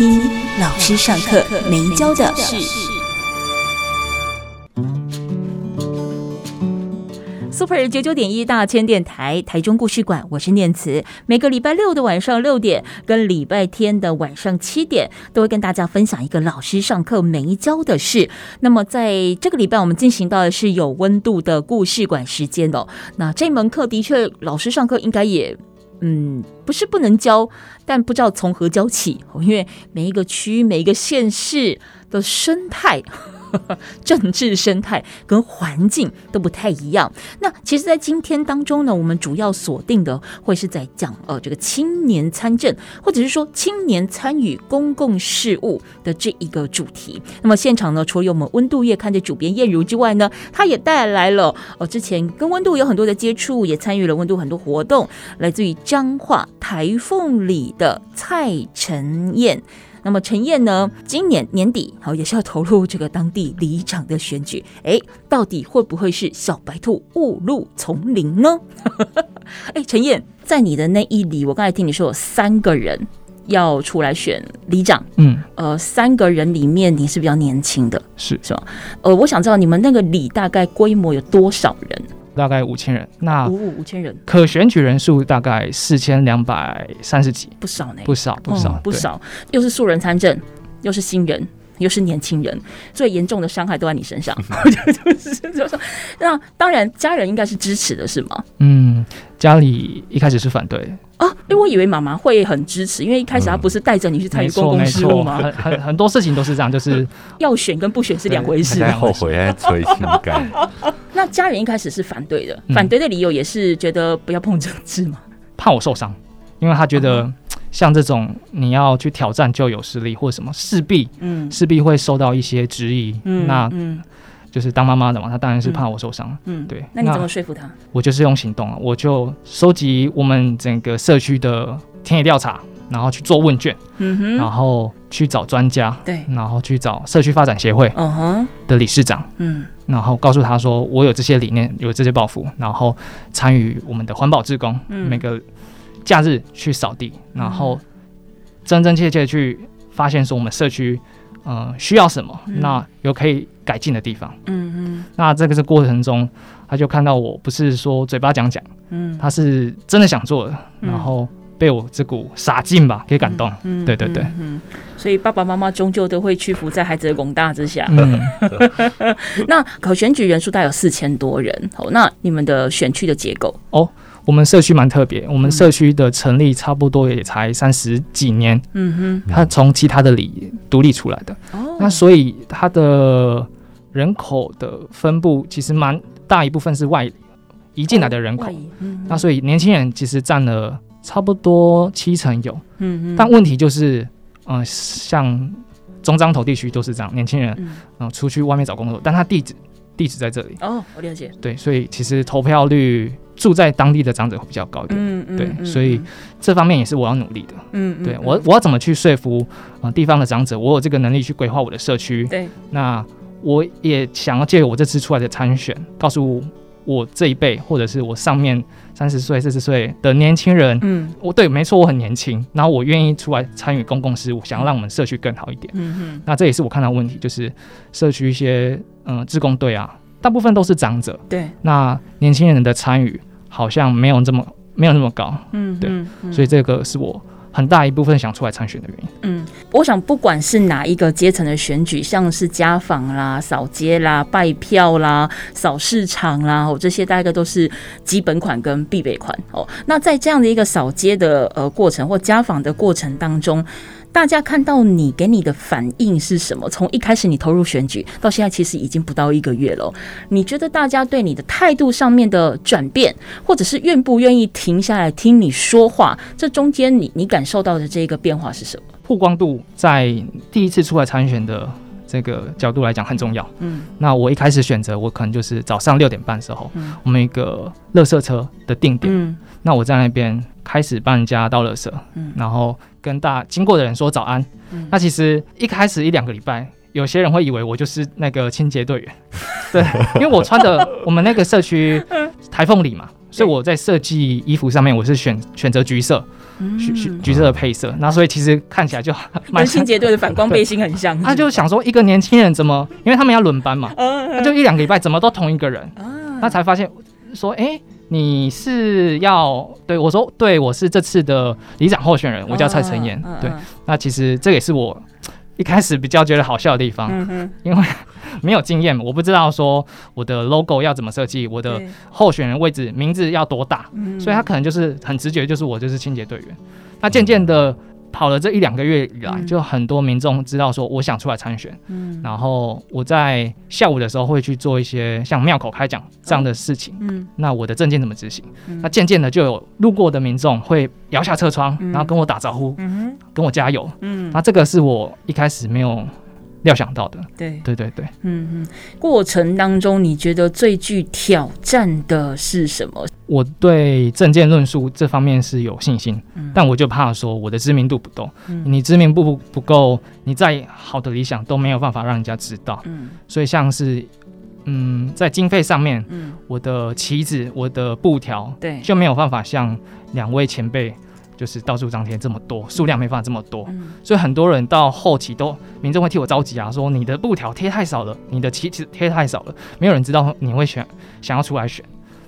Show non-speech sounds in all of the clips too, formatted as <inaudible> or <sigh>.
听老师上课没教的事。Super 九九点一大千电台台中故事馆，我是念慈。每个礼拜六的晚上六点，跟礼拜天的晚上七点，都会跟大家分享一个老师上课没教的事。那么在这个礼拜，我们进行到的是有温度的故事馆时间哦。那这门课的确，老师上课应该也。嗯，不是不能教，但不知道从何教起，因为每一个区、每一个县市的生态。<laughs> 政治生态跟环境都不太一样。那其实，在今天当中呢，我们主要锁定的会是在讲呃这个青年参政，或者是说青年参与公共事务的这一个主题。那么现场呢，除了有我们温度月刊的主编燕如之外呢，他也带来了呃之前跟温度有很多的接触，也参与了温度很多活动，来自于彰化台凤里的蔡晨燕。那么陈燕呢，今年年底好也是要投入这个当地里长的选举，哎，到底会不会是小白兔误入丛林呢？<laughs> 哎，陈燕，在你的那一里，我刚才听你说有三个人要出来选里长，嗯，呃，三个人里面你是比较年轻的，是是吧？呃，我想知道你们那个里大概规模有多少人？大概五千人，那五五五千人，可选举人数大概四千两百三十几，不少呢，不少不少、嗯、不少，又是素人参政，又是新人，又是年轻人，最严重的伤害都在你身上。<laughs> <laughs> 就是就是那当然，家人应该是支持的，是吗？嗯，家里一开始是反对啊，因为我以为妈妈会很支持，因为一开始她不是带着你去参与公共事务吗？很很很多事情都是这样，就是 <laughs> 要选跟不选是两回事。后悔还催情感。<laughs> 那家人一开始是反对的，反对的理由也是觉得不要碰政治嘛，怕我受伤，因为他觉得像这种你要去挑战就有实力或者什么，势必嗯势必会受到一些质疑。嗯，那嗯就是当妈妈的嘛，她当然是怕我受伤。嗯，对。那你怎么说服她？我就是用行动啊，我就收集我们整个社区的田野调查。然后去做问卷，嗯哼，然后去找专家，对，然后去找社区发展协会，嗯哼，的理事长，嗯，然后告诉他说，我有这些理念，有这些抱负，然后参与我们的环保志工，嗯，每个假日去扫地，然后真真切切去发现说我们社区，嗯，需要什么，那有可以改进的地方，嗯嗯，那这个是过程中，他就看到我不是说嘴巴讲讲，嗯，他是真的想做的，然后。被我这股傻劲吧给感动，对对对，嗯，所以爸爸妈妈终究都会屈服在孩子的广大之下。嗯，<laughs> 那可选举人数大概有四千多人，哦，那你们的选区的结构？哦，我们社区蛮特别，我们社区的成立差不多也才三十几年，嗯哼，它从其他的里独立出来的，哦，那所以它的人口的分布其实蛮大一部分是外移进来的人口，哦嗯，那所以年轻人其实占了。差不多七成有，嗯嗯，但问题就是，嗯、呃，像中彰投地区都是这样，年轻人，嗯、呃，出去外面找工作，但他地址地址在这里。哦，我了解。对，所以其实投票率住在当地的长者会比较高一点。嗯嗯。对，所以这方面也是我要努力的。嗯对我，我要怎么去说服呃地方的长者，我有这个能力去规划我的社区。对。那我也想要借由我这次出来的参选，告诉。我这一辈，或者是我上面三十岁、四十岁的年轻人，嗯，我对，没错，我很年轻，然后我愿意出来参与公共事务，想要让我们社区更好一点。嗯嗯，那这也是我看到问题，就是社区一些嗯，志工队啊，大部分都是长者，对，那年轻人的参与好像没有这么没有那么高，嗯，对，所以这个是我。很大一部分想出来参选的原因。嗯，我想不管是哪一个阶层的选举，像是家访啦、扫街啦、拜票啦、扫市场啦，哦，这些大概都是基本款跟必备款哦。那在这样的一个扫街的呃过程或家访的过程当中。大家看到你给你的反应是什么？从一开始你投入选举到现在，其实已经不到一个月了。你觉得大家对你的态度上面的转变，或者是愿不愿意停下来听你说话，这中间你你感感受到的这个变化是什么？曝光度在第一次出来参选的这个角度来讲很重要。嗯，那我一开始选择我可能就是早上六点半的时候，嗯、我们一个乐色车的定点。嗯，那我在那边开始帮人家倒垃圾，嗯，然后跟大经过的人说早安。嗯，那其实一开始一两个礼拜，有些人会以为我就是那个清洁队员，<laughs> 对，因为我穿的我们那个社区台风里嘛。所以我在设计衣服上面，我是选选择橘色，橘橘、色的配色。那所以其实看起来就跟清洁队的反光背心很像。<laughs> 他就想说，一个年轻人怎么，因为他们要轮班嘛，他就一两个礼拜怎么都同一个人。他才发现说，哎、欸，你是要对我说，对我是这次的里长候选人，我叫蔡承岩。对，那其实这也是我一开始比较觉得好笑的地方，因为。没有经验，我不知道说我的 logo 要怎么设计，我的候选人位置名字要多大，所以他可能就是很直觉，就是我就是清洁队员。那渐渐的。跑了这一两个月以来，就很多民众知道说我想出来参选，嗯，然后我在下午的时候会去做一些像庙口开讲这样的事情，嗯，那我的证件怎么执行？那渐渐的就有路过的民众会摇下车窗，然后跟我打招呼，嗯，跟我加油，嗯，那这个是我一开始没有。料想到的，对。对对对，嗯嗯，过程当中你觉得最具挑战的是什么？我对证件论述这方面是有信心，嗯、但我就怕说我的知名度不够，嗯、你知名度不不够，你再好的理想都没有办法让人家知道，嗯，所以像是嗯，在经费上面，嗯，我的旗子、我的布条，对，就没有办法像两位前辈。就是到处张贴这么多，数量没办法这么多，嗯、所以很多人到后期都民众会替我着急啊，说你的布条贴太少了，你的旗子贴太少了，没有人知道你会选想要出来选。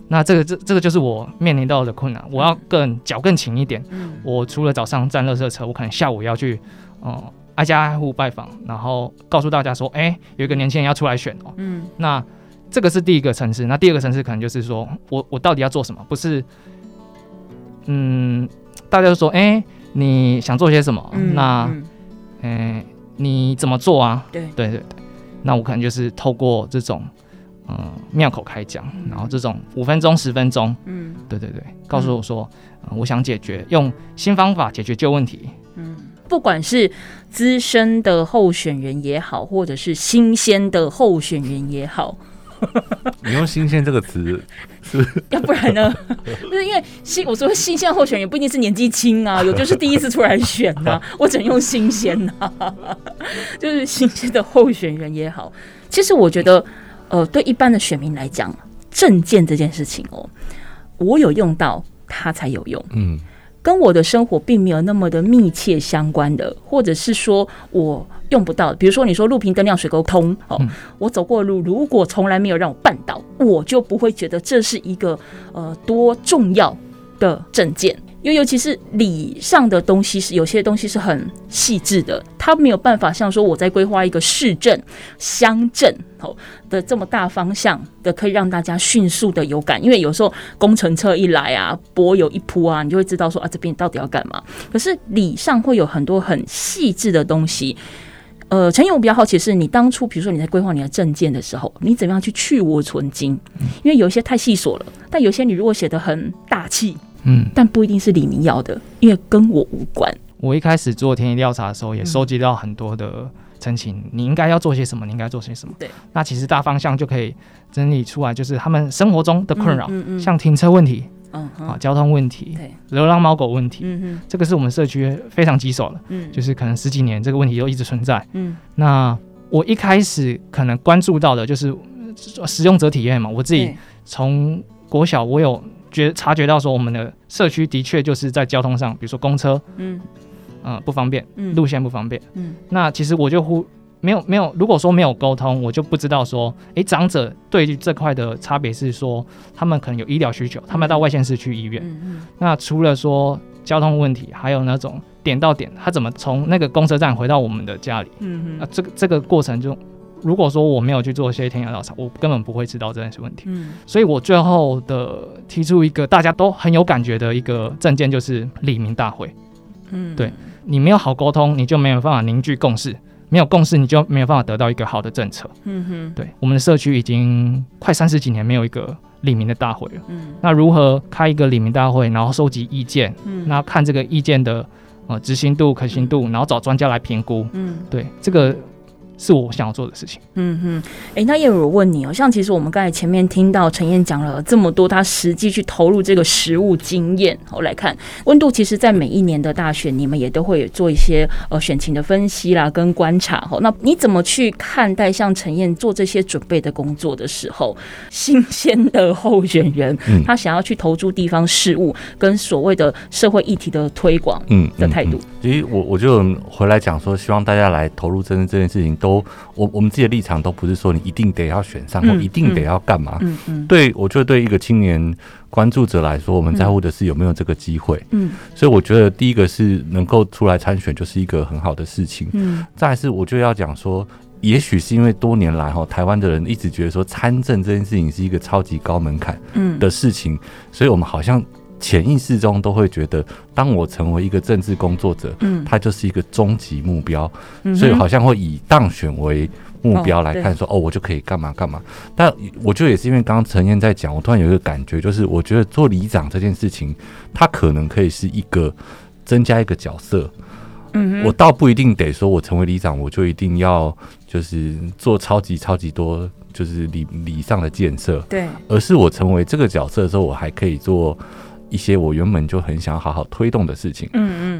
那这个这这个就是我面临到的困难，我要更脚更勤一点。嗯、我除了早上站热车车，我可能下午要去嗯挨家挨户拜访，然后告诉大家说，哎、欸，有一个年轻人要出来选哦。嗯，那这个是第一个层次，那第二个层次可能就是说我我到底要做什么？不是，嗯。大家都说：“哎、欸，你想做些什么？嗯、那，嗯、欸，你怎么做啊？对对对对，那我可能就是透过这种，嗯，妙口开讲，嗯、然后这种五分钟、十分钟，嗯，对对对，告诉我说，嗯、我想解决，用新方法解决旧问题。嗯，不管是资深的候选人也好，或者是新鲜的候选人也好。” <laughs> 你用“新鲜”这个词 <laughs> 是？要不然呢？就是因为新，我说新鲜候选人也不一定是年纪轻啊，<laughs> 有就是第一次出来选呐、啊，我只能用新鲜呐，就是新鲜的候选人也好。其实我觉得，呃，对一般的选民来讲，证件这件事情哦，我有用到，它才有用。嗯。跟我的生活并没有那么的密切相关的，或者是说我用不到，比如说你说路平灯亮水沟通，哦，嗯、我走过的路如果从来没有让我绊倒，我就不会觉得这是一个呃多重要的政见。因为尤其是礼上的东西是有些东西是很细致的，它没有办法像说我在规划一个市政、乡镇哦的这么大方向的，可以让大家迅速的有感。因为有时候工程车一来啊，柏油一铺啊，你就会知道说啊这边到底要干嘛。可是礼上会有很多很细致的东西。呃，陈勇我比较好奇是，你当初比如说你在规划你的证件的时候，你怎么样去去芜存菁？因为有一些太细琐了，但有些你如果写得很大气。嗯，但不一定是李明要的，因为跟我无关。我一开始做田野调查的时候，也收集到很多的陈情，嗯、你应该要做些什么？你应该做些什么？对，那其实大方向就可以整理出来，就是他们生活中的困扰，嗯嗯嗯、像停车问题，嗯哼啊，交通问题，对，流浪猫狗问题，这个是我们社区非常棘手的，嗯，就是可能十几年这个问题都一直存在，嗯，那我一开始可能关注到的就是使用者体验嘛，我自己从国小我有。觉察觉到说，我们的社区的确就是在交通上，比如说公车，嗯，呃，不方便，嗯，路线不方便，嗯，那其实我就忽没有没有，如果说没有沟通，我就不知道说，诶，长者对于这块的差别是说，他们可能有医疗需求，他们要到外县市去医院，嗯嗯，那除了说交通问题，还有那种点到点，他怎么从那个公车站回到我们的家里，嗯嗯，那这个这个过程就。如果说我没有去做一些田野调查，我根本不会知道这件事问题。嗯，所以我最后的提出一个大家都很有感觉的一个证件，就是李民大会。嗯，对，你没有好沟通，你就没有办法凝聚共识，没有共识，你就没有办法得到一个好的政策。嗯哼，对，我们的社区已经快三十几年没有一个李民的大会了。嗯，那如何开一个李民大会，然后收集意见？嗯，那看这个意见的呃执行度、可行度，然后找专家来评估。嗯，对，这个是我想要做的事情。嗯哼，哎，那叶如我问你哦，像其实我们刚才前面听到陈燕讲了这么多，他实际去投入这个实务经验，我来看温度，其实在每一年的大选，你们也都会做一些呃选情的分析啦，跟观察哈。那你怎么去看待像陈燕做这些准备的工作的时候，新鲜的候选人，嗯、他想要去投注地方事务跟所谓的社会议题的推广，嗯的态度？其实我我就回来讲说，希望大家来投入政治这件事情，都我我们自己的立场都不是说你一定得要选上，或一定得要干嘛。嗯嗯。对，我觉得对一个青年关注者来说，我们在乎的是有没有这个机会。嗯。所以我觉得第一个是能够出来参选，就是一个很好的事情。嗯。再来是，我就要讲说，也许是因为多年来哈，台湾的人一直觉得说参政这件事情是一个超级高门槛嗯的事情，所以我们好像。潜意识中都会觉得，当我成为一个政治工作者，嗯，他就是一个终极目标，嗯，所以好像会以当选为目标来看，说哦，我就可以干嘛干嘛。但我觉得也是因为刚刚陈燕在讲，我突然有一个感觉，就是我觉得做里长这件事情，他可能可以是一个增加一个角色，嗯，我倒不一定得说我成为里长，我就一定要就是做超级超级多就是里里上的建设，对，而是我成为这个角色的时候，我还可以做。一些我原本就很想好好推动的事情，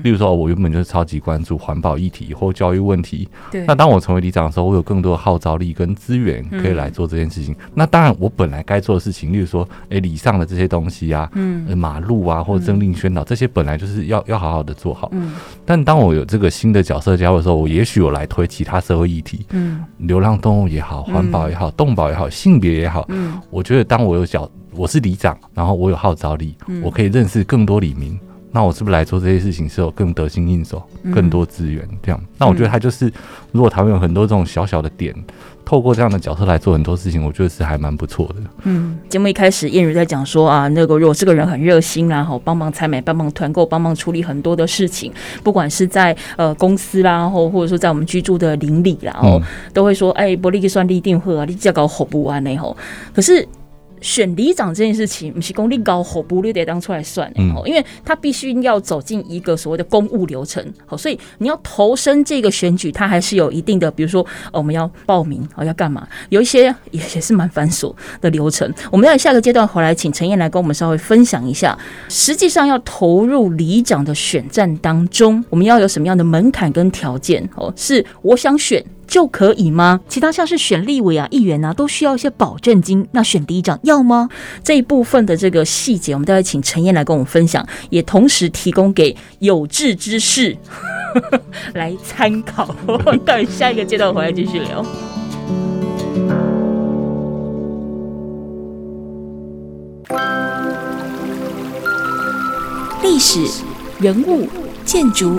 例如说，我原本就是超级关注环保议题或教育问题，对。那当我成为里长的时候，我有更多的号召力跟资源可以来做这件事情。那当然，我本来该做的事情，例如说，哎，礼上的这些东西啊，嗯，马路啊，或者政令宣导这些，本来就是要要好好的做好。嗯。但当我有这个新的角色加入的时候，我也许我来推其他社会议题，嗯，流浪动物也好，环保也好，动保也好，性别也好，嗯，我觉得当我有角。我是里长，然后我有号召力，嗯、我可以认识更多里民。那我是不是来做这些事情是有更得心应手、更多资源这样？嗯、那我觉得他就是，如果台湾有很多这种小小的点，透过这样的角色来做很多事情，我觉得是还蛮不错的。嗯，节目一开始燕如在讲说啊，那个如果这个人很热心，然后帮忙采买、帮忙团购、帮忙处理很多的事情，不管是在呃公司啦，或或者说在我们居住的邻里啦，哦，都会说，哎，不利算立定会啊，你这搞好不完呢吼。可是。选里长这件事情，不是公力高或不率得当出来算的，嗯，因为他必须要走进一个所谓的公务流程，好，所以你要投身这个选举，它还是有一定的，比如说我们要报名，哦，要干嘛，有一些也也是蛮繁琐的流程。我们在下个阶段回来，请陈燕来跟我们稍微分享一下，实际上要投入里长的选战当中，我们要有什么样的门槛跟条件？哦，是我想选。就可以吗？其他像是选立委啊、议员啊，都需要一些保证金。那选第一张要吗？这一部分的这个细节，我们待会请陈燕来跟我们分享，也同时提供给有志之士 <laughs> 来参考。待下一个阶段回来继续聊。历史、人物、建筑、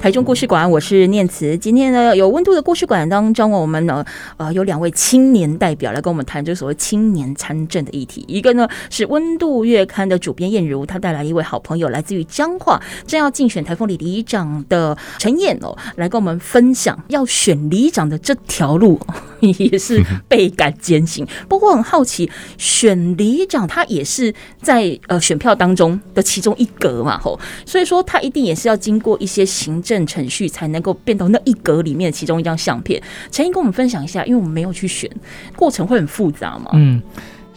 台中故事馆，我是念慈。今天呢，有温度的故事馆当中，我们呢，呃，有两位青年代表来跟我们谈这所谓青年参政的议题。一个呢是温度月刊的主编燕如，他带来一位好朋友，来自于彰化，正要竞选台风里里长的陈燕哦，来跟我们分享要选里长的这条路也是倍感艰辛。不过很好奇，选里长他也是在呃选票当中的其中一格嘛，吼，所以说他一定也是要经过一些行政程序才能够变到那一格里面其中一张相片。陈英跟我们分享一下，因为我们没有去选，过程会很复杂嘛？嗯，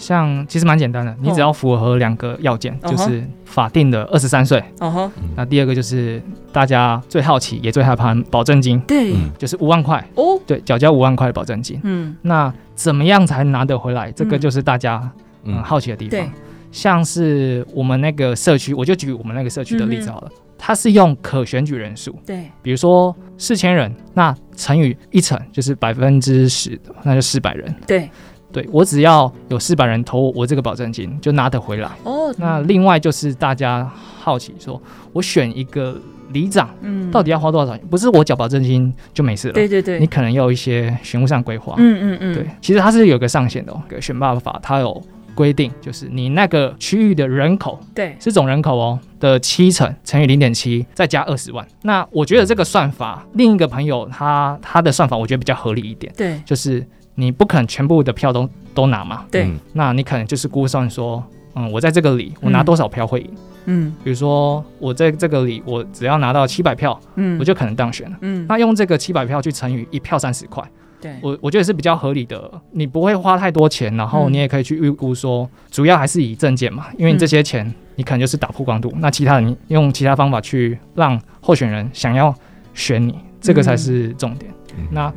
像其实蛮简单的，你只要符合两个要件，哦、就是法定的二十三岁。哦吼，那第二个就是大家最好奇也最害怕保证金，对，就是五万块。哦，对，缴交五万块的保证金。嗯，那怎么样才拿得回来？这个就是大家嗯。好奇的地方。嗯、像是我们那个社区，我就举我们那个社区的例子好了。嗯它是用可选举人数，对，比如说四千人，那乘以一成就是百分之十，那就四百人。对，对我只要有四百人投我这个保证金，就拿得回来。哦，那另外就是大家好奇说，我选一个里长，嗯，到底要花多少钱？不是我缴保证金就没事了。对对对，你可能要有一些选务上规划。嗯嗯嗯，对，其实它是有个上限的哦。选罢法它有规定，就是你那个区域的人口，对，是总人口哦的七成乘以零点七，再加二十万。那我觉得这个算法，另一个朋友他他的算法，我觉得比较合理一点。对，就是。你不可能全部的票都都拿嘛？对，那你可能就是估算说，嗯，我在这个里我拿多少票会赢？嗯，比如说我在这个里我只要拿到七百票，嗯，我就可能当选了。嗯，那用这个七百票去乘以一票三十块，对，我我觉得是比较合理的。你不会花太多钱，然后你也可以去预估说，主要还是以证件嘛，因为你这些钱你可能就是打曝光度，那其他人用其他方法去让候选人想要选你，这个才是重点。那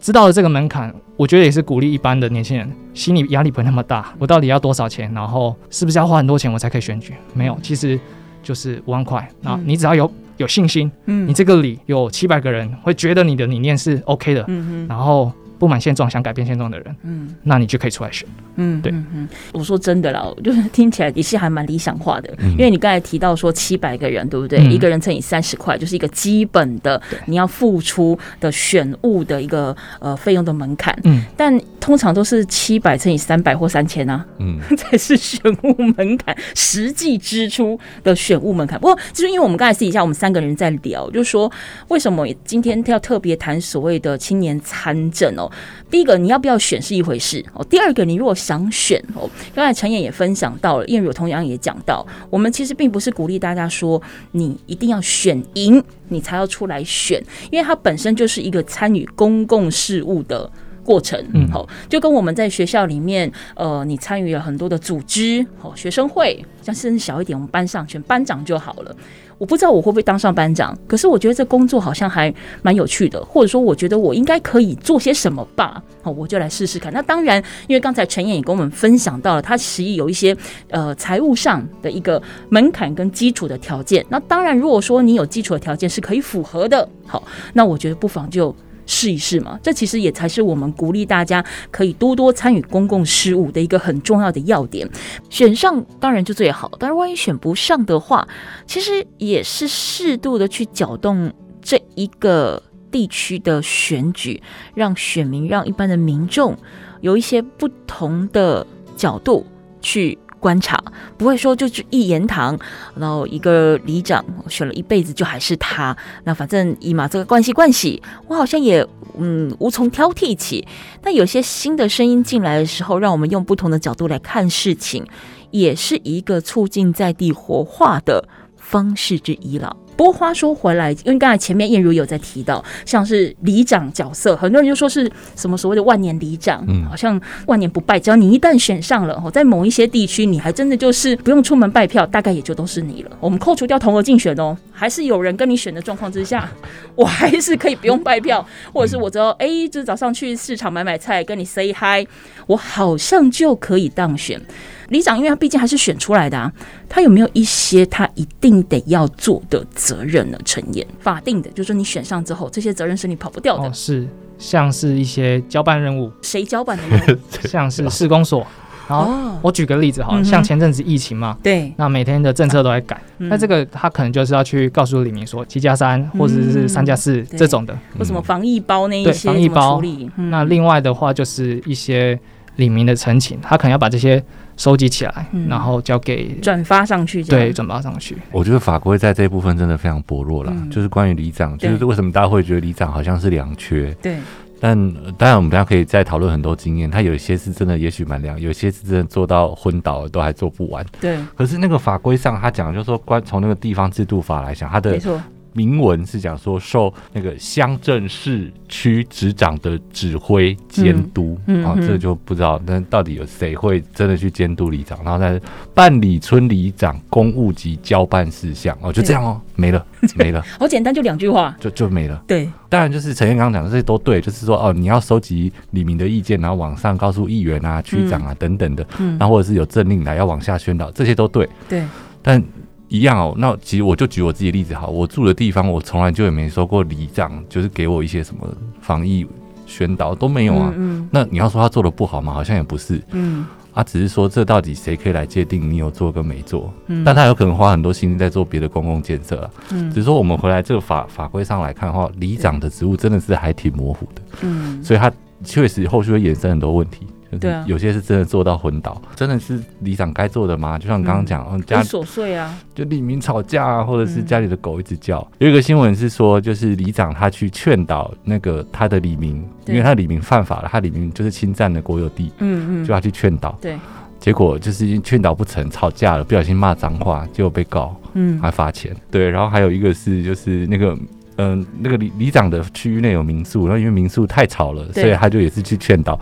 知道了这个门槛，我觉得也是鼓励一般的年轻人，心理压力不会那么大。我到底要多少钱？然后是不是要花很多钱我才可以选举？没有，其实就是五万块。那你只要有有信心，你这个里有七百个人会觉得你的理念是 OK 的，然后。不满现状、想改变现状的人，嗯，那你就可以出来选，嗯，对，嗯，我说真的啦，就是听起来也是还蛮理想化的，嗯、因为你刚才提到说七百个人，对不对？嗯、一个人乘以三十块，就是一个基本的你要付出的选物的一个呃费用的门槛，嗯，但通常都是七百乘以三百或三千啊，嗯，<laughs> 才是选务门槛，实际支出的选务门槛。不过，就是因为我们刚才私底下我们三个人在聊，就是说为什么今天要特别谈所谓的青年参政哦？第一个，你要不要选是一回事哦。第二个，你如果想选哦，刚才陈燕也分享到了，燕如同样也讲到，我们其实并不是鼓励大家说你一定要选赢，你才要出来选，因为它本身就是一个参与公共事务的过程。嗯，好，就跟我们在学校里面，呃，你参与了很多的组织，好，学生会，像甚至小一点，我们班上选班长就好了。我不知道我会不会当上班长，可是我觉得这工作好像还蛮有趣的，或者说我觉得我应该可以做些什么吧。好，我就来试试看。那当然，因为刚才陈燕也跟我们分享到了，他实际有一些呃财务上的一个门槛跟基础的条件。那当然，如果说你有基础的条件是可以符合的，好，那我觉得不妨就。试一试嘛，这其实也才是我们鼓励大家可以多多参与公共事务的一个很重要的要点。选上当然就最好，但是万一选不上的话，其实也是适度的去搅动这一个地区的选举，让选民、让一般的民众有一些不同的角度去。观察不会说就是一言堂，然后一个里长选了一辈子就还是他，那反正以嘛这个关系关系，我好像也嗯无从挑剔起。但有些新的声音进来的时候，让我们用不同的角度来看事情，也是一个促进在地活化的方式之一了。不过话说回来，因为刚才前面燕如有在提到，像是里长角色，很多人就说是什么所谓的万年里长，嗯，好像万年不败，只要你一旦选上了，在某一些地区，你还真的就是不用出门拜票，大概也就都是你了。我们扣除掉同额竞选哦，还是有人跟你选的状况之下，<laughs> 我还是可以不用拜票，或者是我只要哎，就是早上去市场买买菜，跟你 say hi，我好像就可以当选。里长，因为他毕竟还是选出来的啊，他有没有一些他一定得要做的责任呢？陈燕，法定的，就是说你选上之后，这些责任是你跑不掉的。哦，是，像是一些交办任务，谁交办的任务？<laughs> 像是市公所。好，哦，我举个例子哈，像前阵子疫情嘛，对，那每天的政策都在改，那这个他可能就是要去告诉李明说七加三或者是三加四这种的，或什么防疫包那一些防疫包。那另外的话就是一些李明的陈情，他可能要把这些。收集起来，然后交给转发上去。对，转发上去。我觉得法规在这一部分真的非常薄弱了。就是关于里长，就是为什么大家会觉得里长好像是两缺？对。但当然，我们大家可以再讨论很多经验。他有一些是真的，也许蛮良；有些是真的做到昏倒了，都还做不完。对。可是那个法规上，他讲就是说，关从那个地方制度法来讲，他的没错。明文是讲说受那个乡镇市区执长的指挥监督啊、嗯嗯哦，这就不知道，那到底有谁会真的去监督里长？然后再办理村里长公务及交办事项哦，就这样哦，没了 <laughs> 没了，好简单，就两句话，就就没了。对，当然就是陈彦刚刚讲的这些都对，就是说哦，你要收集李明的意见，然后往上告诉议员啊、区长啊等等的，嗯，然后或者是有政令来要往下宣导，这些都对。对，但。一样哦，那其实我就举我自己的例子好，我住的地方我从来就也没收过里长，就是给我一些什么防疫宣导都没有啊。嗯，嗯，那你要说他做的不好吗？好像也不是。嗯。他只是说，这到底谁可以来界定你有做跟没做？嗯，但他有可能花很多心思在做别的公共建设啊。嗯，只是说我们回来这个法法规上来看的话，里长的职务真的是还挺模糊的。嗯，所以他确实后续会衍生很多问题。对啊，有些是真的做到昏倒，真的是里长该做的吗？就像刚刚讲，家琐碎啊，就里民吵架啊，或者是家里的狗一直叫。有一个新闻是说，就是里长他去劝导那个他的里民，因为他的里民犯法了，他里民就是侵占了国有地，嗯嗯，就要去劝导。对，结果就是劝导不成，吵架了，不小心骂脏话，结果被告，嗯，还罚钱。对，然后还有一个是就是那个。嗯，那个里里长的区域内有民宿，然后因为民宿太吵了，所以他就也是去劝导，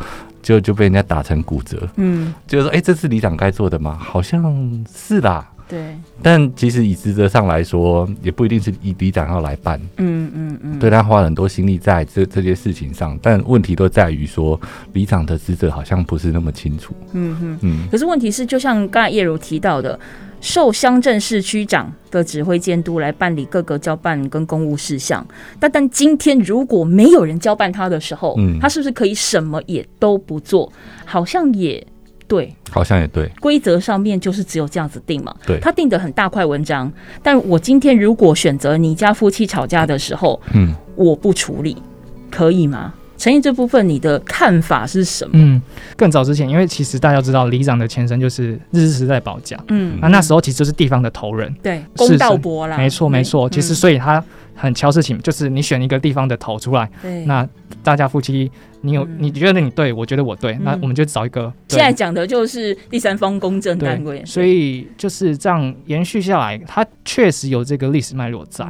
就就被人家打成骨折。嗯，就是说，哎、欸，这是里长该做的吗？好像是啦。对，但其实以职责上来说，也不一定是以里长要来办。嗯嗯嗯，对他花了很多心力在这这些事情上，但问题都在于说，里长的职责好像不是那么清楚。嗯嗯嗯。可是问题是，就像刚才叶如提到的，受乡镇市区长的指挥监督来办理各个交办跟公务事项，但但今天如果没有人交办他的时候，嗯，他是不是可以什么也都不做？好像也。对，好像也对。规则上面就是只有这样子定嘛。对，他定的很大块文章。但我今天如果选择你家夫妻吵架的时候，嗯，我不处理，可以吗？承毅这部分你的看法是什么？嗯，更早之前，因为其实大家知道，里长的前身就是日治时代保甲。嗯，那那时候其实就是地方的头人，对，公道伯啦。没错，没错。其实所以他很敲事情，就是你选一个地方的头出来，对，那大家夫妻。你有你觉得你对，我觉得我对，嗯、那我们就找一个。现在讲的就是第三方公正单位，所以就是这样延续下来，它确实有这个历史脉络在。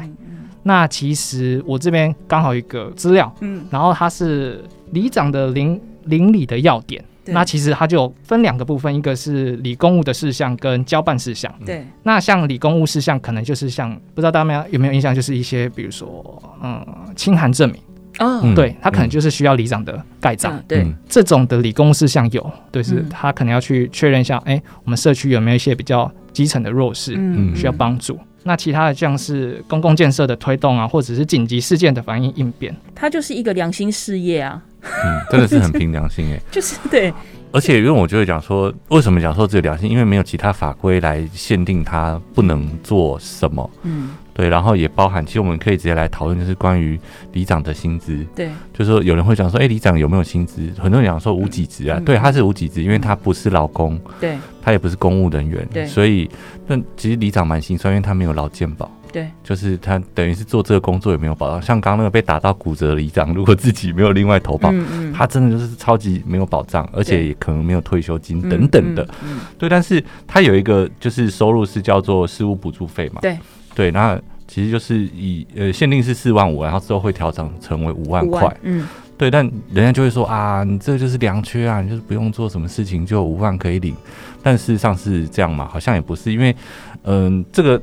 那其实我这边刚好一个资料，嗯，然后它是里长的邻邻里的要点。那其实它就分两个部分，一个是理公务的事项跟交办事项。对，那像理公务事项，可能就是像不知道大家有没有印象，就是一些比如说嗯，清函证明。哦，对，他可能就是需要里长的盖章，对，这种的理公务事项有，对，是他可能要去确认一下，哎，我们社区有没有一些比较基层的弱势，嗯，需要帮助。那其他的像是公共建设的推动啊，或者是紧急事件的反应应变，它就是一个良心事业啊，嗯，真的是很凭良心哎，<laughs> 就是对。而且，因为我就会讲说，为什么讲说只有良心？因为没有其他法规来限定他不能做什么。嗯，对。然后也包含，其实我们可以直接来讨论，就是关于里长的薪资。对，就是说有人会讲说，哎，里长有没有薪资？很多人讲说无给职啊。对，他是无给职，因为他不是劳工。对，他也不是公务人员。对，所以那其实里长蛮心酸，因为他没有劳健保。对，就是他等于是做这个工作也没有保障，像刚刚那个被打到骨折的里长，如果自己没有另外投保，嗯嗯、他真的就是超级没有保障，而且也可能没有退休金等等的。对，但是他有一个就是收入是叫做事务补助费嘛。对对，那其实就是以呃限定是四万五，然后之后会调整成为五万块。嗯，对，但人家就会说啊，你这就是良缺啊，你就是不用做什么事情就五万可以领，但事实上是这样嘛？好像也不是，因为嗯、呃、这个。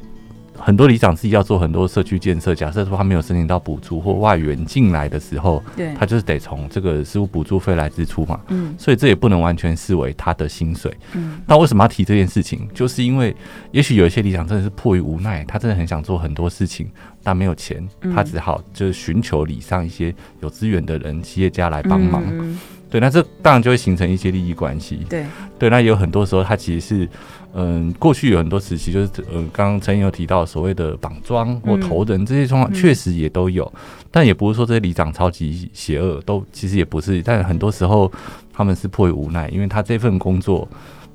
很多里长自己要做很多社区建设，假设说他没有申请到补助或外援进来的时候，对，他就是得从这个事务补助费来支出嘛，嗯，所以这也不能完全视为他的薪水，嗯，那为什么要提这件事情？就是因为也许有一些里长真的是迫于无奈，他真的很想做很多事情，但没有钱，他只好就是寻求里上一些有资源的人、企业家来帮忙，嗯，对，那这当然就会形成一些利益关系，对，对，那有很多时候他其实是。嗯，过去有很多时期，就是呃，刚刚承毅有提到所谓的绑桩或头人这些状况，确实也都有，但也不是说这些里长超级邪恶，都其实也不是，但很多时候他们是迫于无奈，因为他这份工作。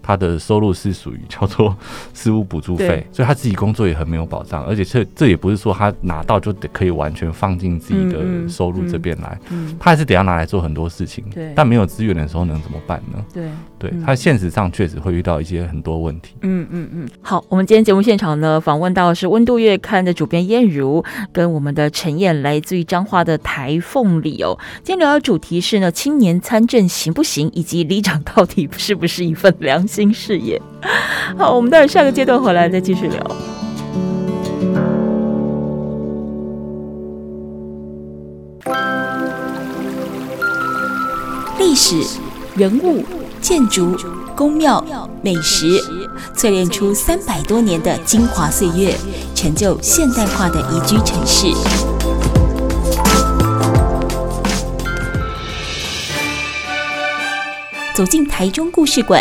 他的收入是属于叫做 <laughs> 事务补助费，所以他自己工作也很没有保障，而且这这也不是说他拿到就得可以完全放进自己的收入这边来，嗯嗯嗯、他还是得要拿来做很多事情。对但没有资源的时候能怎么办呢？对，对他现实上确实会遇到一些很多问题。嗯嗯嗯。好，我们今天节目现场呢，访问到的是温度月刊的主编燕如，跟我们的陈燕，来自于彰化的台凤里哦。今天聊的主题是呢，青年参政行不行，以及里长到底是不是一份良心新事业，好，我们待会下个阶段回来再继续聊。历史、人物、建筑、宫庙、美食，淬炼出三百多年的精华岁月，成就现代化的宜居城市。走进台中故事馆，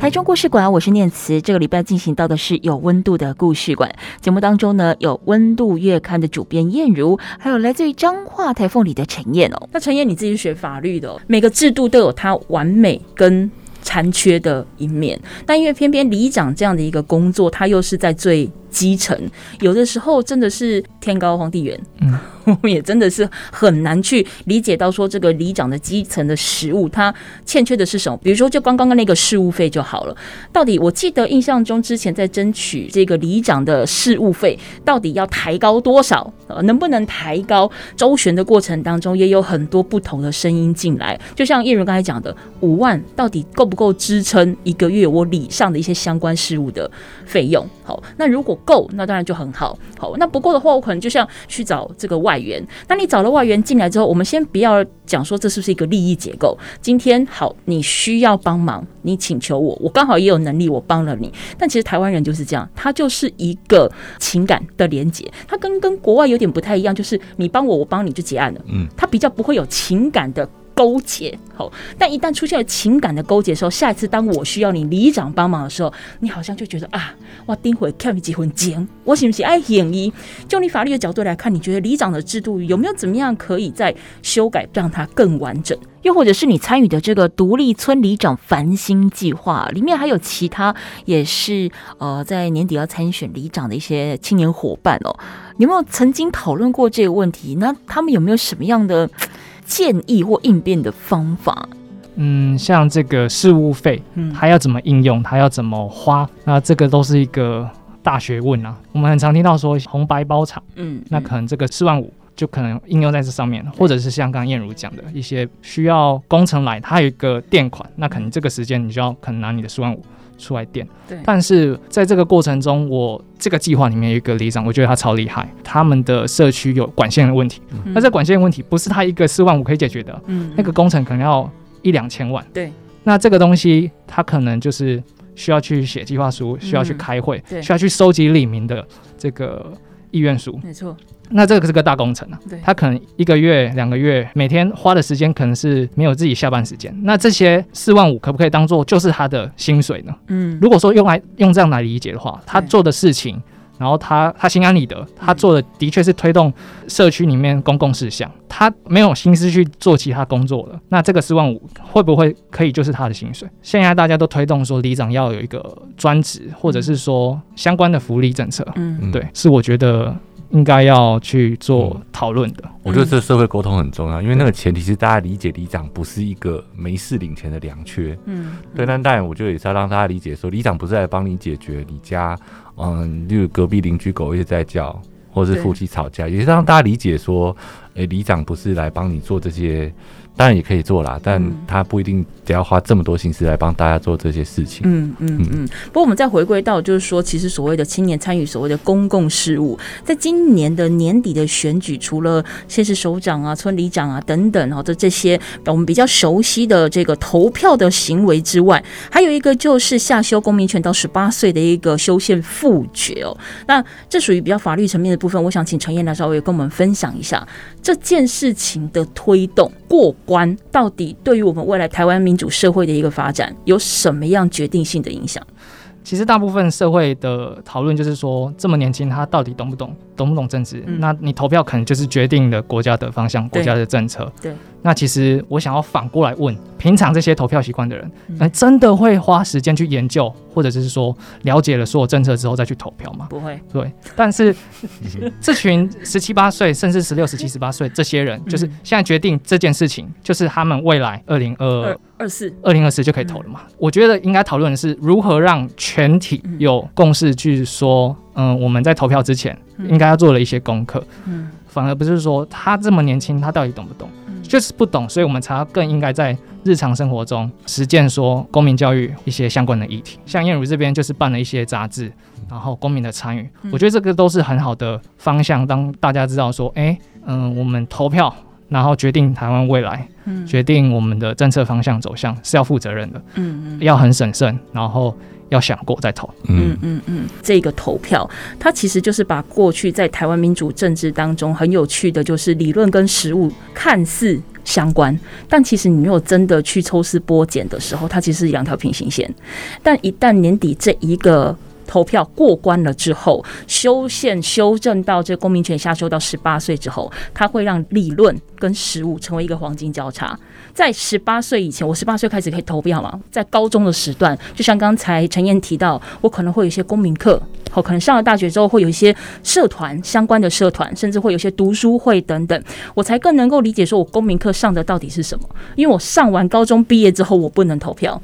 台中故事馆，我是念慈。这个礼拜进行到的是有温度的故事馆节目当中呢，有温度月刊的主编燕如，还有来自于彰化台凤里的陈燕哦。那陈燕你自己学法律的，每个制度都有它完美跟残缺的一面，但因为偏偏里长这样的一个工作，它又是在最基层，有的时候真的是天高皇帝远，嗯，<laughs> 我们也真的是很难去理解到说这个里长的基层的实务，它欠缺的是什么？比如说，就刚刚的那个事务费就好了。到底我记得印象中之前在争取这个里长的事务费，到底要抬高多少？呃，能不能抬高？周旋的过程当中，也有很多不同的声音进来。就像叶如刚才讲的，五万到底够不够支撑一个月我里上的一些相关事务的费用？好，那如果够，那当然就很好。好，那不够的话，我可能就像去找这个外援。那你找了外援进来之后，我们先不要讲说这是不是一个利益结构。今天好，你需要帮忙，你请求我，我刚好也有能力，我帮了你。但其实台湾人就是这样，他就是一个情感的连接，他跟跟国外有点不太一样，就是你帮我，我帮你就结案了。嗯，他比较不会有情感的。勾结好，但一旦出现了情感的勾结的时候，下一次当我需要你里长帮忙的时候，你好像就觉得啊，我丁会看你结婚结，我是不是爱嫌疑？就你法律的角度来看，你觉得里长的制度有没有怎么样可以再修改，让它更完整？又或者是你参与的这个独立村里长繁星计划里面，还有其他也是呃在年底要参选里长的一些青年伙伴哦，你有没有曾经讨论过这个问题？那他们有没有什么样的？建议或应变的方法，嗯，像这个事务费，嗯，还要怎么应用，它要怎么花，那这个都是一个大学问啊。我们很常听到说红白包场，嗯，那可能这个四万五就可能应用在这上面，或者是像刚刚燕如讲的一些需要工程来，它有一个垫款，那可能这个时间你就要可能拿你的四万五。出来垫，对。但是在这个过程中，我这个计划里面有一个里长，我觉得他超厉害。他们的社区有管线的问题，嗯、那这管线问题不是他一个四万五可以解决的，嗯，那个工程可能要一两千万，对。那这个东西，他可能就是需要去写计划书，需要去开会，嗯、需要去收集里民的这个意愿书，没错。那这个是个大工程啊，对，他可能一个月、两个月，每天花的时间可能是没有自己下班时间。那这些四万五可不可以当做就是他的薪水呢？嗯，如果说用来用这样来理解的话，他做的事情，然后他他心安理得，他做的的确是推动社区里面公共事项，他没有心思去做其他工作了。那这个四万五会不会可以就是他的薪水？现在大家都推动说里长要有一个专职，或者是说相关的福利政策。嗯，对，是我觉得。应该要去做讨论的。我觉得这社会沟通很重要，因为那个前提是大家理解里长不是一个没事领钱的良缺。嗯，对。但当然，我觉得也是要让大家理解说，里长不是来帮你解决你家，嗯，例如隔壁邻居狗一直在叫，或是夫妻吵架，也是让大家理解说，诶，里长不是来帮你做这些。当然也可以做啦，但他不一定得要花这么多心思来帮大家做这些事情。嗯嗯嗯。不过我们再回归到，就是说，其实所谓的青年参与所谓的公共事务，在今年的年底的选举，除了先是首长啊、村里长啊等等哦的这些我们比较熟悉的这个投票的行为之外，还有一个就是下修公民权到十八岁的一个修宪复决哦。那这属于比较法律层面的部分，我想请陈燕来稍微跟我们分享一下这件事情的推动过关到底对于我们未来台湾民主社会的一个发展有什么样决定性的影响？其实大部分社会的讨论就是说，这么年轻他到底懂不懂，懂不懂政治？嗯、那你投票可能就是决定了国家的方向，国家的政策。对。那其实我想要反过来问，平常这些投票习惯的人，那、嗯，真的会花时间去研究，或者是说了解了所有政策之后再去投票吗？不会。对。但是 <laughs> 这群十七八岁，甚至十六、十七、十八岁这些人，就是现在决定这件事情，就是他们未来二零二二四二零二四就可以投了嘛？嗯、我觉得应该讨论的是如何让全体有共识，去说，嗯，我们在投票之前应该要做了一些功课。嗯。反而不是说他这么年轻，他到底懂不懂？就是不懂，所以我们才要更应该在日常生活中实践说公民教育一些相关的议题。像燕如这边就是办了一些杂志，然后公民的参与，我觉得这个都是很好的方向，当大家知道说，哎，嗯，我们投票然后决定台湾未来，嗯，决定我们的政策方向走向是要负责任的，嗯嗯，要很审慎，然后要想过再投，嗯嗯嗯，这个投票它其实就是把过去在台湾民主政治当中很有趣的就是理论跟实务看似相关，但其实你没有真的去抽丝剥茧的时候，它其实是两条平行线，但一旦年底这一个。投票过关了之后，修宪修正到这公民权下修到十八岁之后，它会让理论跟实务成为一个黄金交叉。在十八岁以前，我十八岁开始可以投票嘛？在高中的时段，就像刚才陈燕提到，我可能会有一些公民课，好，可能上了大学之后会有一些社团相关的社团，甚至会有一些读书会等等，我才更能够理解说我公民课上的到底是什么。因为我上完高中毕业之后，我不能投票。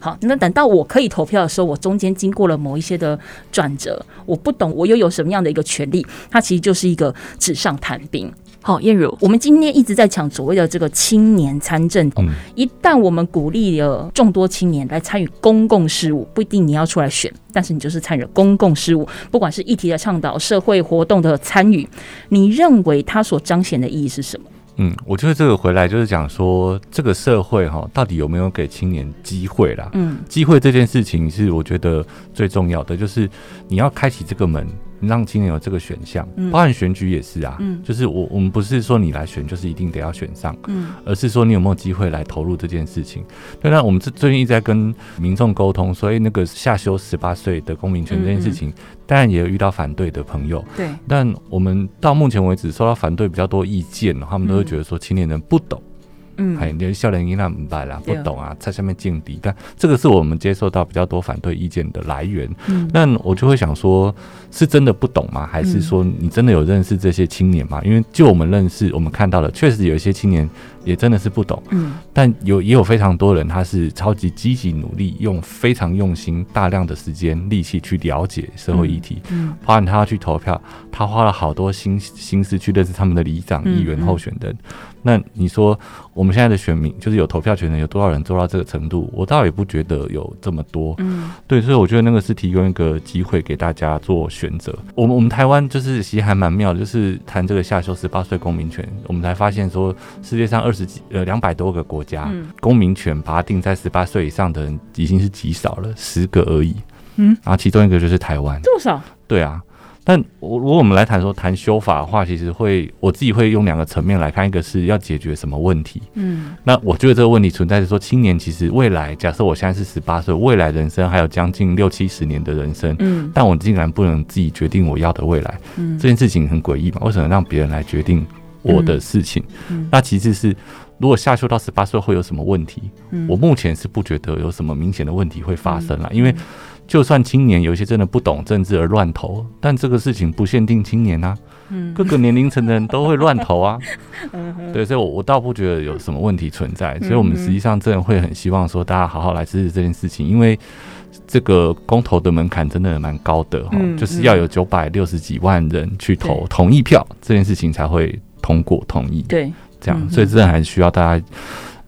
好，那等到我可以投票的时候，我中间经过了某一些的转折，我不懂我又有什么样的一个权利，它其实就是一个纸上谈兵。好，燕如，我们今天一直在讲所谓的这个青年参政，嗯，一旦我们鼓励了众多青年来参与公共事务，不一定你要出来选，但是你就是参与公共事务，不管是议题的倡导、社会活动的参与，你认为它所彰显的意义是什么？嗯，我觉得这个回来就是讲说，这个社会哈，到底有没有给青年机会啦？嗯，机会这件事情是我觉得最重要的，就是你要开启这个门。让青年有这个选项，包含选举也是啊，嗯，就是我我们不是说你来选就是一定得要选上，嗯，而是说你有没有机会来投入这件事情。对，那我们这最近一直在跟民众沟通，所以那个下修十八岁的公民权这件事情，当然也有遇到反对的朋友，对，但我们到目前为止收到反对比较多意见，他们都会觉得说青年人不懂。嗯，哎，连少年应该明白啦，不懂啊，在下面境地，但这个是我们接受到比较多反对意见的来源。嗯，那我就会想说，是真的不懂吗？还是说你真的有认识这些青年吗？因为就我们认识，我们看到的，确实有一些青年。也真的是不懂，嗯，但有也有非常多人，他是超级积极努力，用非常用心、大量的时间、力气去了解社会议题，嗯，包含他要去投票，他花了好多心心思去认识他们的里长、议员候选人。那你说我们现在的选民，就是有投票权的，有多少人做到这个程度？我倒也不觉得有这么多，嗯，对，所以我觉得那个是提供一个机会给大家做选择。我们我们台湾就是其实还蛮妙的，就是谈这个下修十八岁公民权，我们才发现说世界上二十几呃两百多个国家，嗯、公民权把它定在十八岁以上的人已经是极少了，十个而已。嗯，然后其中一个就是台湾，这么少？对啊。但我如果我们来谈说谈修法的话，其实会我自己会用两个层面来看，一个是要解决什么问题。嗯，那我觉得这个问题存在是说，青年其实未来，假设我现在是十八岁，未来人生还有将近六七十年的人生，嗯，但我竟然不能自己决定我要的未来，嗯，这件事情很诡异嘛？为什么让别人来决定我的事情？嗯，那其次是。如果下修到十八岁会有什么问题？嗯，我目前是不觉得有什么明显的问题会发生了，因为就算青年有一些真的不懂政治而乱投，但这个事情不限定青年啊，嗯，各个年龄层的人都会乱投啊，<laughs> 嗯，对，所以我我倒不觉得有什么问题存在，所以我们实际上真的会很希望说大家好好来支持这件事情，因为这个公投的门槛真的蛮高的哈，就是要有九百六十几万人去投同意票，这件事情才会通过同意，对。这样，所以真的还需要大家，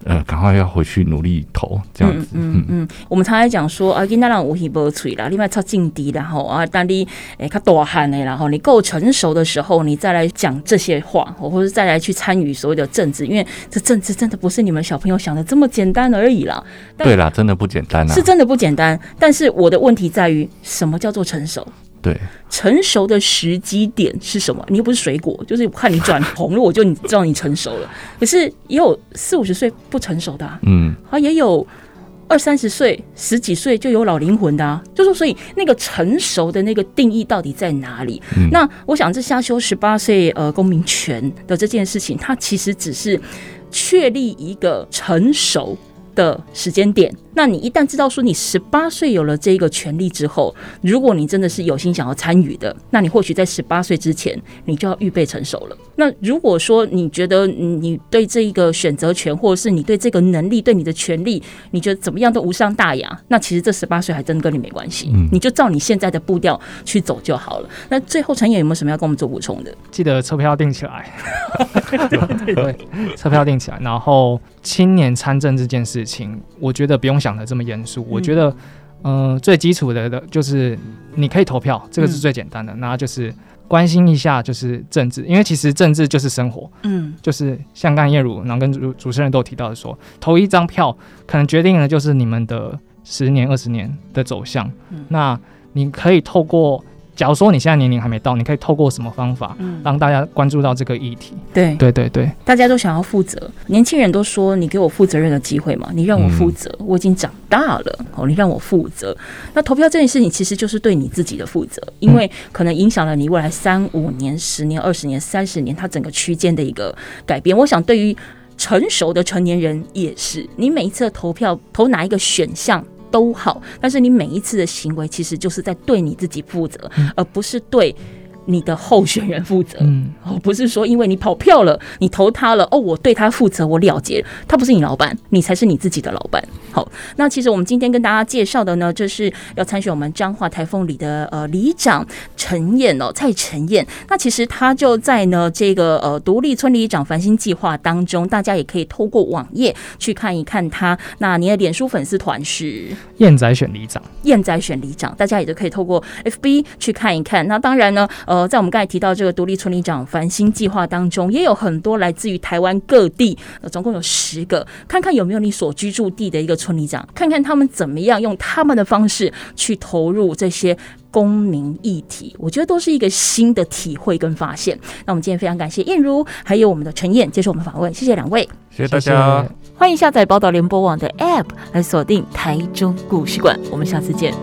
呃，赶快要回去努力投这样子。嗯嗯，嗯，我们常来讲说啊，囡仔人有耳无嘴啦，另外超劲敌然后啊，当你诶较大汉的，然后你够成熟的时候，你再来讲这些话，或者再来去参与所谓的政治，因为这政治真的不是你们小朋友想的这么简单而已啦。对啦，真的不简单啊，是真的不简单。但是我的问题在于，什么叫做成熟？对，成熟的时机点是什么？你又不是水果，就是看你转红了，我就你知道你成熟了。可是也有四五十岁不成熟的，啊，嗯，啊，也有二三十岁、十几岁就有老灵魂的，啊，就说所以那个成熟的那个定义到底在哪里？嗯，那我想这下修十八岁呃公民权的这件事情，它其实只是确立一个成熟的时间点。那你一旦知道说你十八岁有了这个权利之后，如果你真的是有心想要参与的，那你或许在十八岁之前，你就要预备成熟了。那如果说你觉得你对这一个选择权，或者是你对这个能力、对你的权利，你觉得怎么样都无伤大雅，那其实这十八岁还真跟你没关系，嗯你就照你现在的步调去走就好了。那最后陈演有没有什么要跟我们做补充的？记得车票要订起来，<laughs> 对，车票订起来。然后青年参政这件事情，我觉得不用想的这么严肃，我觉得，嗯、呃，最基础的的就是你可以投票，这个是最简单的。然后就是关心一下就是政治，因为其实政治就是生活。嗯，就是像刚才彦如，然后跟主主持人都有提到的说，投一张票可能决定了就是你们的十年、二十年的走向。嗯，那你可以透过。假如说你现在年龄还没到，你可以透过什么方法让大家关注到这个议题？对对对对，大家都想要负责，年轻人都说你给我负责任的机会嘛，你让我负责，嗯、我已经长大了哦，你让我负责。那投票这件事情其实就是对你自己的负责，因为可能影响了你未来三五年、十年、二十年、三十年，它整个区间的一个改变。我想对于成熟的成年人也是，你每一次的投票投哪一个选项？都好，但是你每一次的行为其实就是在对你自己负责，嗯、而不是对。你的候选人负责，嗯，哦，不是说因为你跑票了，你投他了，哦，我对他负责，我了结，他不是你老板，你才是你自己的老板。好，那其实我们今天跟大家介绍的呢，就是要参选我们彰化台风里的呃里长陈燕哦，蔡陈燕。那其实他就在呢这个呃独立村里长繁星计划当中，大家也可以透过网页去看一看他。那你的脸书粉丝团是燕仔选里长，燕仔选里长，大家也都可以透过 FB 去看一看。那当然呢，呃。在我们刚才提到这个独立村里长繁星计划当中，也有很多来自于台湾各地，呃，总共有十个，看看有没有你所居住地的一个村里长，看看他们怎么样用他们的方式去投入这些公民议题，我觉得都是一个新的体会跟发现。那我们今天非常感谢燕如，还有我们的陈燕接受我们访问，谢谢两位，谢谢大家，欢迎下载宝岛联播网的 App 来锁定台中故事馆，我们下次见。